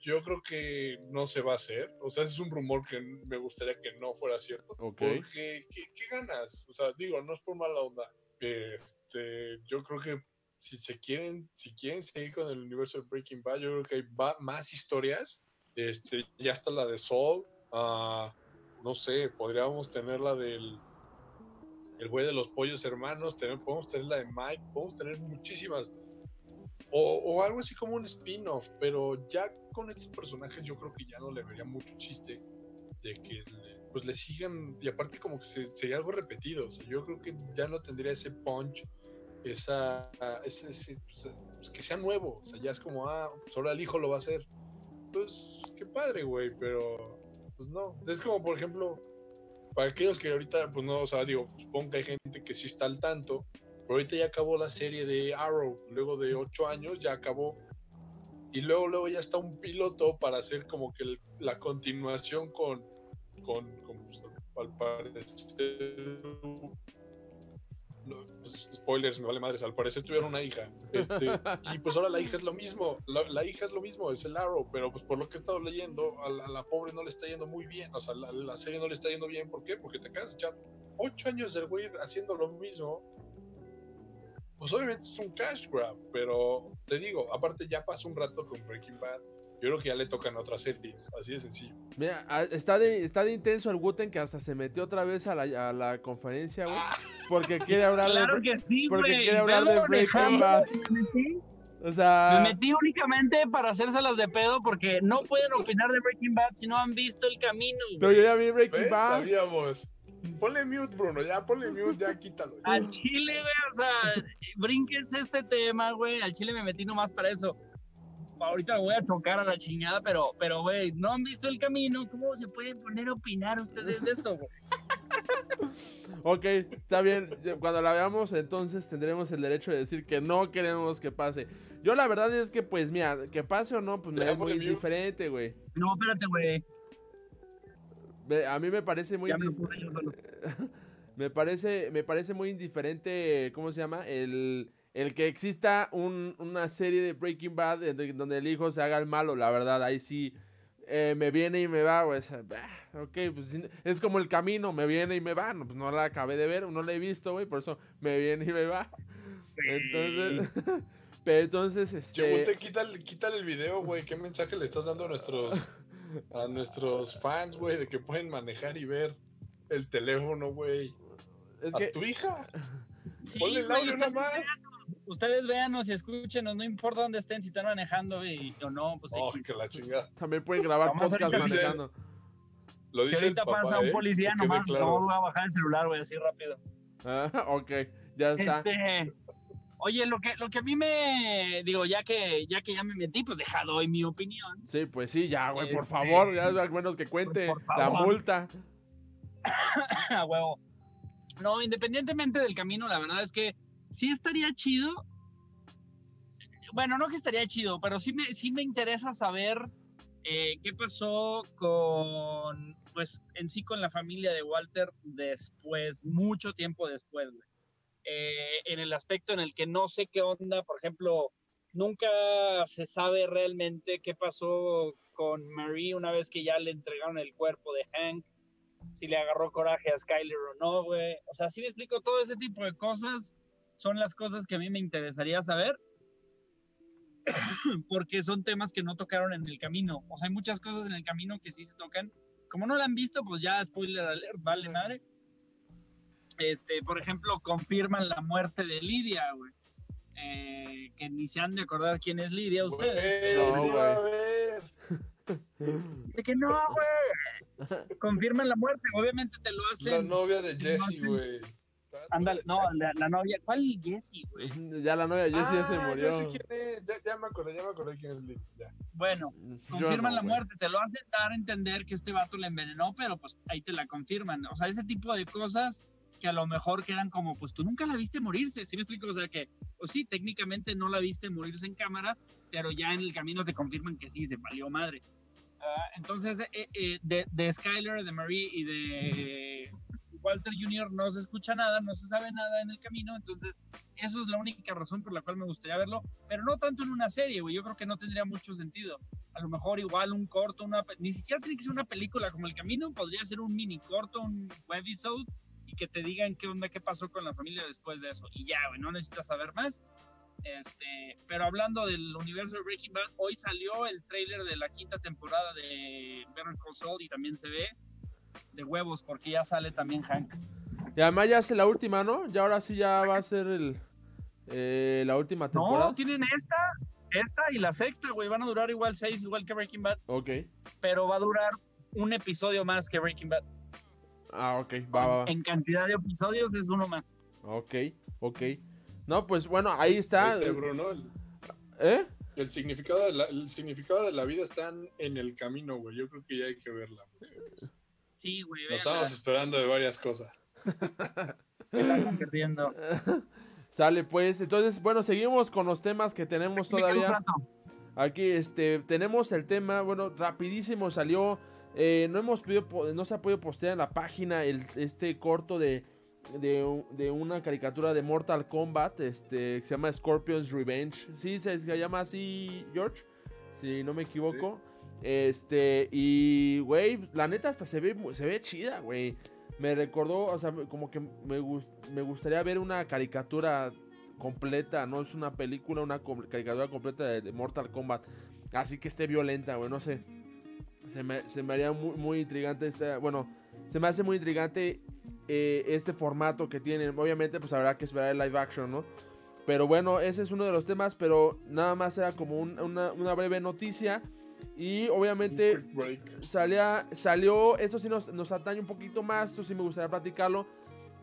yo creo que no se va a hacer. O sea, es un rumor que me gustaría que no fuera cierto. Porque, ¿qué, ganas? O sea, digo, no es por mala onda. Este, yo creo que si se quieren, si quieren seguir con el universo de Breaking Bad, yo creo que hay más historias. Este, ya está la de Saul. Uh, no sé, podríamos tener la del el güey de los pollos hermanos, tener, podemos tener la de Mike, podemos tener muchísimas o, algo así como un spin-off, pero ya con estos personajes yo creo que ya no le vería mucho chiste de que pues le sigan, y aparte como que sería algo repetido, yo creo que ya no tendría ese punch, esa, ese, pues, pues, que sea nuevo, o sea, ya es como, ah, pues ahora el hijo lo va a hacer. pues qué padre, güey, pero pues no. Es como, por ejemplo, para aquellos que ahorita, pues no, o sea, digo, supongo que hay gente que sí está al tanto, pero ahorita ya acabó la serie de Arrow, luego de ocho años ya acabó. Y luego, luego ya está un piloto para hacer como que la continuación con, con, con pues, al parecer, pues, spoilers, me vale madres, al parecer tuvieron una hija. Este, y pues ahora la hija es lo mismo, la, hija es lo mismo, es el Arrow, pero pues por lo que he estado leyendo, a la, pobre no le está yendo muy bien, o sea, la, la, serie no le está yendo bien, ¿por qué? Porque te acabas de echar ocho años del güey haciendo lo mismo. Pues obviamente es un cash grab, pero te digo, aparte ya pasó un rato con Breaking Bad, yo creo que ya le tocan otras series, así de sencillo. Mira, está de, está de intenso el Guten que hasta se metió otra vez a la, a la conferencia, güey. Porque quiere hablar claro que sí, Porque quiere hablar de Breaking Bad. O sea... Me metí únicamente para hacérselas de pedo porque no pueden opinar de Breaking Bad si no han visto el camino. Pero yo ya vi Breaking Bad. Sabíamos. Ponle mute, Bruno, ya ponle mute, ya quítalo. Al chile, güey, o sea, brínquense este tema, güey. Al chile me metí nomás para eso ahorita voy a chocar a la chingada, pero, pero, güey, no han visto el camino. ¿Cómo se pueden poner a opinar ustedes de eso, güey? ok, está bien. Cuando la veamos, entonces tendremos el derecho de decir que no queremos que pase. Yo la verdad es que, pues, mira, que pase o no, pues me da muy diferente, güey. No, espérate, güey. A mí me parece muy me parece me parece muy indiferente, ¿cómo se llama? El el que exista una serie de Breaking Bad donde el hijo se haga el malo, la verdad, ahí sí eh, me viene y me va, güey. ok, pues es como el camino, me viene y me va. No, pues no la acabé de ver, no la he visto, güey, por eso me viene y me va. Entonces, pero entonces, este... Che, quítale, quítale el video, güey. ¿Qué mensaje le estás dando a nuestros, a nuestros fans, güey, de que pueden manejar y ver el teléfono, güey? Es ¿A tu hija? Ponle el audio nomás ustedes véanos y escúchenos, no importa dónde estén, si están manejando y, o no. Pues oh, que la chingada. También pueden grabar podcast manejando. Lo dice si ahorita pasa un ¿eh? policía, nomás no voy a bajar el celular, güey, así rápido. Ah, ok, ya está. Este, oye, lo que, lo que a mí me digo, ya que, ya que ya me metí, pues deja doy mi opinión. Sí, pues sí, ya, güey, por este, favor, ya al menos que cuente la multa. a huevo. No, independientemente del camino, la verdad es que sí estaría chido. Bueno, no que estaría chido, pero sí me, sí me interesa saber eh, qué pasó con, pues, en sí con la familia de Walter después, mucho tiempo después, eh, en el aspecto en el que no sé qué onda, por ejemplo, nunca se sabe realmente qué pasó con Marie una vez que ya le entregaron el cuerpo de Hank, si le agarró coraje a Skyler o no, güey. O sea, sí me explico todo ese tipo de cosas son las cosas que a mí me interesaría saber, porque son temas que no tocaron en el camino. O sea, hay muchas cosas en el camino que sí se tocan. Como no la han visto, pues ya spoiler alert, vale madre. Este, por ejemplo, confirman la muerte de Lidia, güey. Eh, que ni se han de acordar quién es Lidia ustedes. no, güey. De que no, güey. Confirman la muerte, obviamente te lo hacen. La novia de Jesse, güey. Ándale, no, la, novia, ¿cuál Jessie, güey? Ya la novia Jessie ya se ah, murió. Ya sé quién es, ya, me acordé, ya me acordé quién es Liz. Bueno, confirman la muerte, te lo hacen dar a entender que este vato le envenenó, pero pues ahí te la confirman. O sea, ese tipo de cosas que a lo mejor quedan como, pues tú nunca la viste morirse, ¿sí me explico? O sea que, pues sí, técnicamente no la viste morirse en cámara, pero ya en el camino te confirman que sí, se valió madre. Ah, entonces, eh, eh, de, de Skyler, de Marie y de Walter Jr. no se escucha nada, no se sabe nada en el camino, entonces eso es la única razón por la cual me gustaría verlo, pero no tanto en una serie, güey, yo creo que no tendría mucho sentido. A lo mejor igual un corto, una, ni siquiera tiene que ser una película como El Camino, podría ser un mini corto, un webisode que te digan qué onda, qué pasó con la familia después de eso. Y ya, güey, no necesitas saber más. Este, pero hablando del universo de Breaking Bad, hoy salió el trailer de la quinta temporada de Better Call Saul y también se ve de huevos, porque ya sale también Hank. Y además ya hace la última, ¿no? Ya ahora sí ya va a ser el eh, la última temporada. No, tienen esta, esta y la sexta, güey. Van a durar igual seis, igual que Breaking Bad. Ok. Pero va a durar un episodio más que Breaking Bad. Ah, ok, va, va, En cantidad de episodios es uno más. Ok, ok. No, pues bueno, ahí está. Bruno, ¿Eh? el significado, de la, el significado de la vida está en el camino, güey. Yo creo que ya hay que verla. Sí, güey. Lo estamos esperando de varias cosas. perdiendo. Sale, pues. Entonces, bueno, seguimos con los temas que tenemos todavía. Aquí, este, tenemos el tema, bueno, rapidísimo salió. Eh, no hemos podido, no se ha podido postear en la página el, este corto de, de, una caricatura de Mortal Kombat, este, que se llama Scorpion's Revenge. Sí, se, llama así, George, si no me equivoco. Este, y, güey, la neta hasta se ve, se ve chida, güey me recordó, o sea, como que me, me gustaría ver una caricatura completa, no es una película, una caricatura completa de, Mortal Kombat, así que esté violenta, güey, no sé. Se me, se me haría muy, muy intrigante este, bueno, se me hace muy intrigante eh, este formato que tienen. Obviamente, pues habrá que esperar el live action, ¿no? Pero bueno, ese es uno de los temas, pero nada más era como una, una breve noticia. Y obviamente salía, salió, esto sí nos, nos, atañe un poquito más, esto sí me gustaría platicarlo.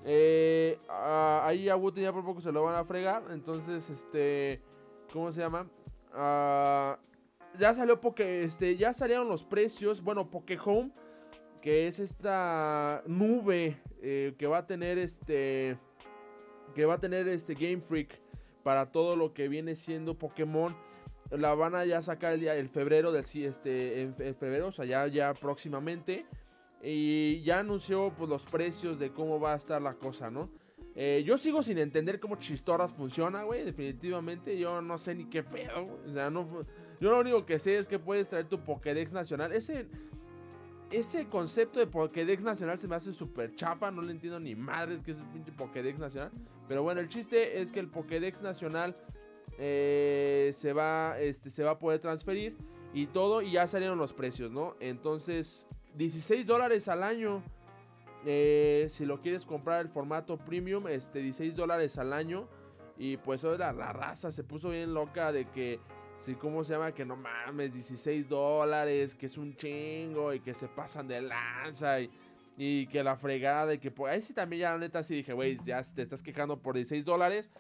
Eh, ahí a Woody ya por poco se lo van a fregar, entonces, este, ¿cómo se llama? Ah, ya salió porque, este, ya salieron los precios, bueno, Home que es esta nube eh, que va a tener este, que va a tener este Game Freak para todo lo que viene siendo Pokémon la van a ya sacar el día el febrero del este en, febrero, o sea, ya, ya próximamente. Y ya anunció pues los precios de cómo va a estar la cosa, ¿no? Eh, yo sigo sin entender cómo Chistorras funciona, güey. Definitivamente, yo no sé ni qué pedo. O sea, no, yo lo único que sé es que puedes traer tu Pokédex nacional. Ese, ese concepto de Pokédex nacional se me hace súper chafa. No le entiendo ni madres que es el pinche Pokédex nacional. Pero bueno, el chiste es que el Pokédex nacional eh, se, va, este, se va a poder transferir y todo, y ya salieron los precios, ¿no? Entonces, 16 dólares al año. Eh, si lo quieres comprar el formato premium, este 16 dólares al año. Y pues la, la raza se puso bien loca de que, si, ¿cómo se llama? Que no mames, 16 dólares, que es un chingo y que se pasan de lanza y, y que la fregada y que pues ahí sí también ya la neta sí dije, güey, ya te estás quejando por 16 dólares.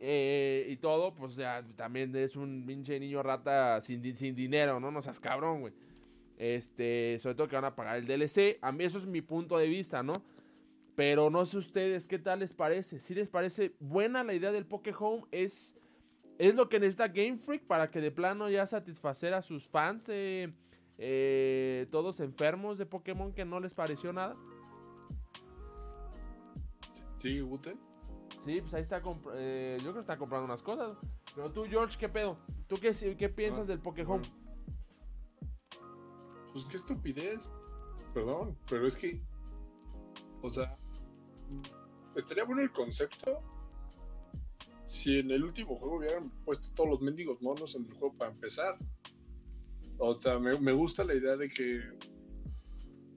Eh, y todo, pues ya también es un pinche niño rata sin, sin dinero, ¿no? No seas cabrón, güey. Este, sobre todo que van a pagar el DLC. A mí eso es mi punto de vista, ¿no? Pero no sé ustedes qué tal les parece. Si les parece buena la idea del Poké Home, es, es lo que necesita Game Freak para que de plano ya satisfacer a sus fans, eh, eh, todos enfermos de Pokémon que no les pareció nada. Sí, Guten. Sí, pues ahí está. Eh, yo creo que está comprando unas cosas. Pero tú, George, ¿qué pedo? ¿Tú qué, qué piensas ah, del Pokémon? Pues qué estupidez. Perdón, pero es que. O sea. Estaría bueno el concepto. Si en el último juego hubieran puesto todos los mendigos monos en el juego para empezar. O sea, me, me gusta la idea de que.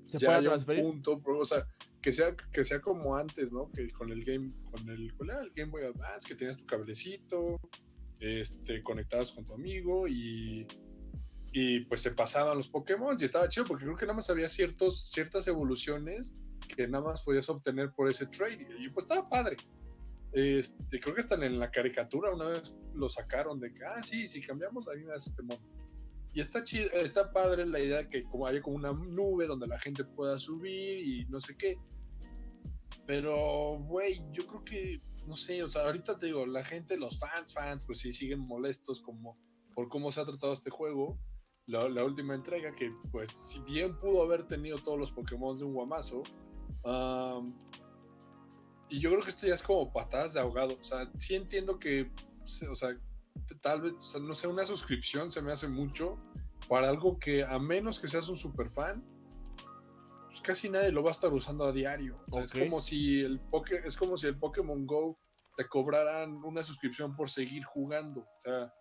Se pueda transferir. punto, o sea, que sea, que sea como antes, ¿no? Que con el game, con el, el Game Boy Advance, que tenías tu cablecito, este, conectabas con tu amigo y, y pues se pasaban los Pokémon y estaba chido porque creo que nada más había ciertos, ciertas evoluciones que nada más podías obtener por ese trade y pues estaba padre. Este, creo que están en la caricatura una vez lo sacaron de que, ah, sí, si cambiamos, a mí me este mono. Y está chido, está padre la idea que como haya como una nube donde la gente pueda subir y no sé qué. Pero, güey, yo creo que, no sé, o sea, ahorita te digo, la gente, los fans, fans, pues sí siguen molestos como por cómo se ha tratado este juego. La, última entrega, que pues si bien pudo haber tenido todos los Pokémon de un guamazo, y yo creo que esto ya es como patadas de ahogado. O sea, sí entiendo que, o sea, tal vez, o sea, no sé, una suscripción se me hace mucho para algo que a menos que seas un super fan, pues casi nadie lo va a estar usando a diario. es como si el es como si el Pokémon Go te cobraran una suscripción por seguir jugando. O sea,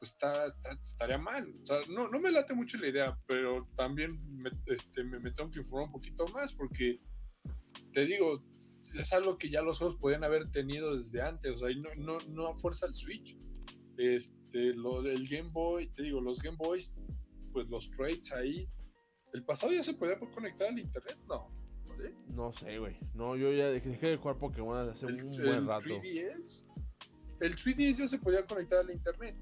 pues está, estaría mal. O sea, no, no me late mucho la idea, pero también me, este, me, tengo que informar un poquito más porque te digo, es algo que ya los juegos podían haber tenido desde antes. O sea, no, no, no a fuerza el Switch. Este, lo del Game Boy, te digo, los Game Boys, pues los trades ahí ¿El pasado ya se podía conectar al internet? No. No sé, güey. No, yo ya dejé, de jugar Pokémon hace un buen rato. 3DS, el 3DS ya se podía conectar al internet.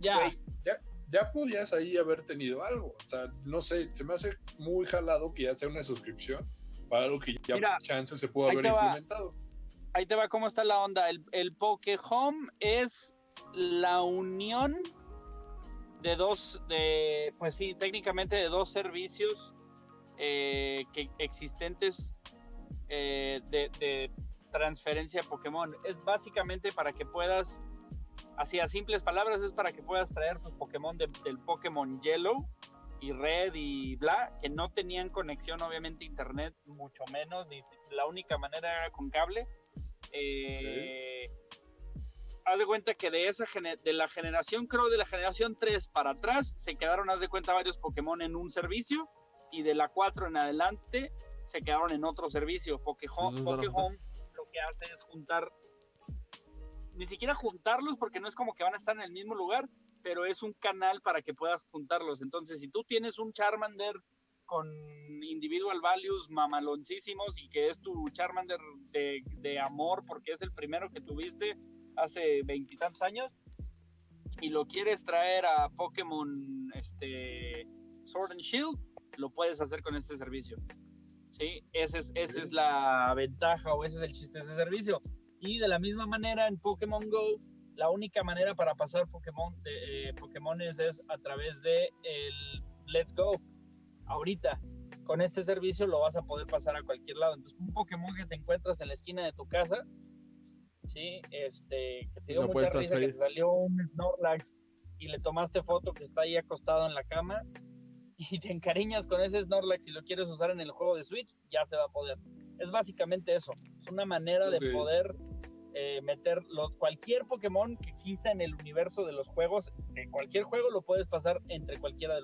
Ya. ya, ya podías ahí haber tenido algo. O sea, no sé, se me hace muy jalado que ya sea una suscripción para algo que ya Mira, chance se pudo haber implementado. Ahí te va cómo está la onda. El, el Poke Home es la unión de dos, de, pues sí, técnicamente de dos servicios eh, que, existentes eh, de, transferencia de Pokémon. Es básicamente para que puedas, así a simples palabras, es para que puedas traer tus Pokémon del Pokémon Yellow y Red y bla, que no tenían conexión, obviamente, internet, mucho menos, ni la única manera era con cable. Eh, haz de cuenta que de esa de la generación, creo de la generación 3 para atrás, se quedaron, haz de cuenta, varios Pokémon en un servicio y de la 4 en adelante se quedaron en otro servicio. Pokéhome, Home lo que hace es juntar, ni siquiera juntarlos porque no es como que van a estar en el mismo lugar, pero es un canal para que puedas juntarlos. Entonces, si tú tienes un Charmander con individual values mamaloncísimos y que es tu Charmander de, de amor porque es el primero que tuviste hace veintitantos años y lo quieres traer a Pokémon este, Sword and Shield, lo puedes hacer con este servicio. ¿Sí? Esa es, esa es la ventaja o ese es el chiste de ese servicio. Y de la misma manera en Pokémon Go, la única manera para pasar Pokémon de, eh, es a través de el Let's Go. Ahorita, con este servicio lo vas a poder pasar a cualquier lado. Entonces, un Pokémon que te encuentras en la esquina de tu casa, ¿sí? Este, que te dio mucha risa que salió un Snorlax y le tomaste foto que está ahí acostado en la cama y te encariñas con ese Snorlax y lo quieres usar en el juego de Switch, ya se va a poder. Es básicamente eso. Es una manera de poder eh, meter cualquier Pokémon que exista en el universo de los juegos. En cualquier juego lo puedes pasar entre cualquiera de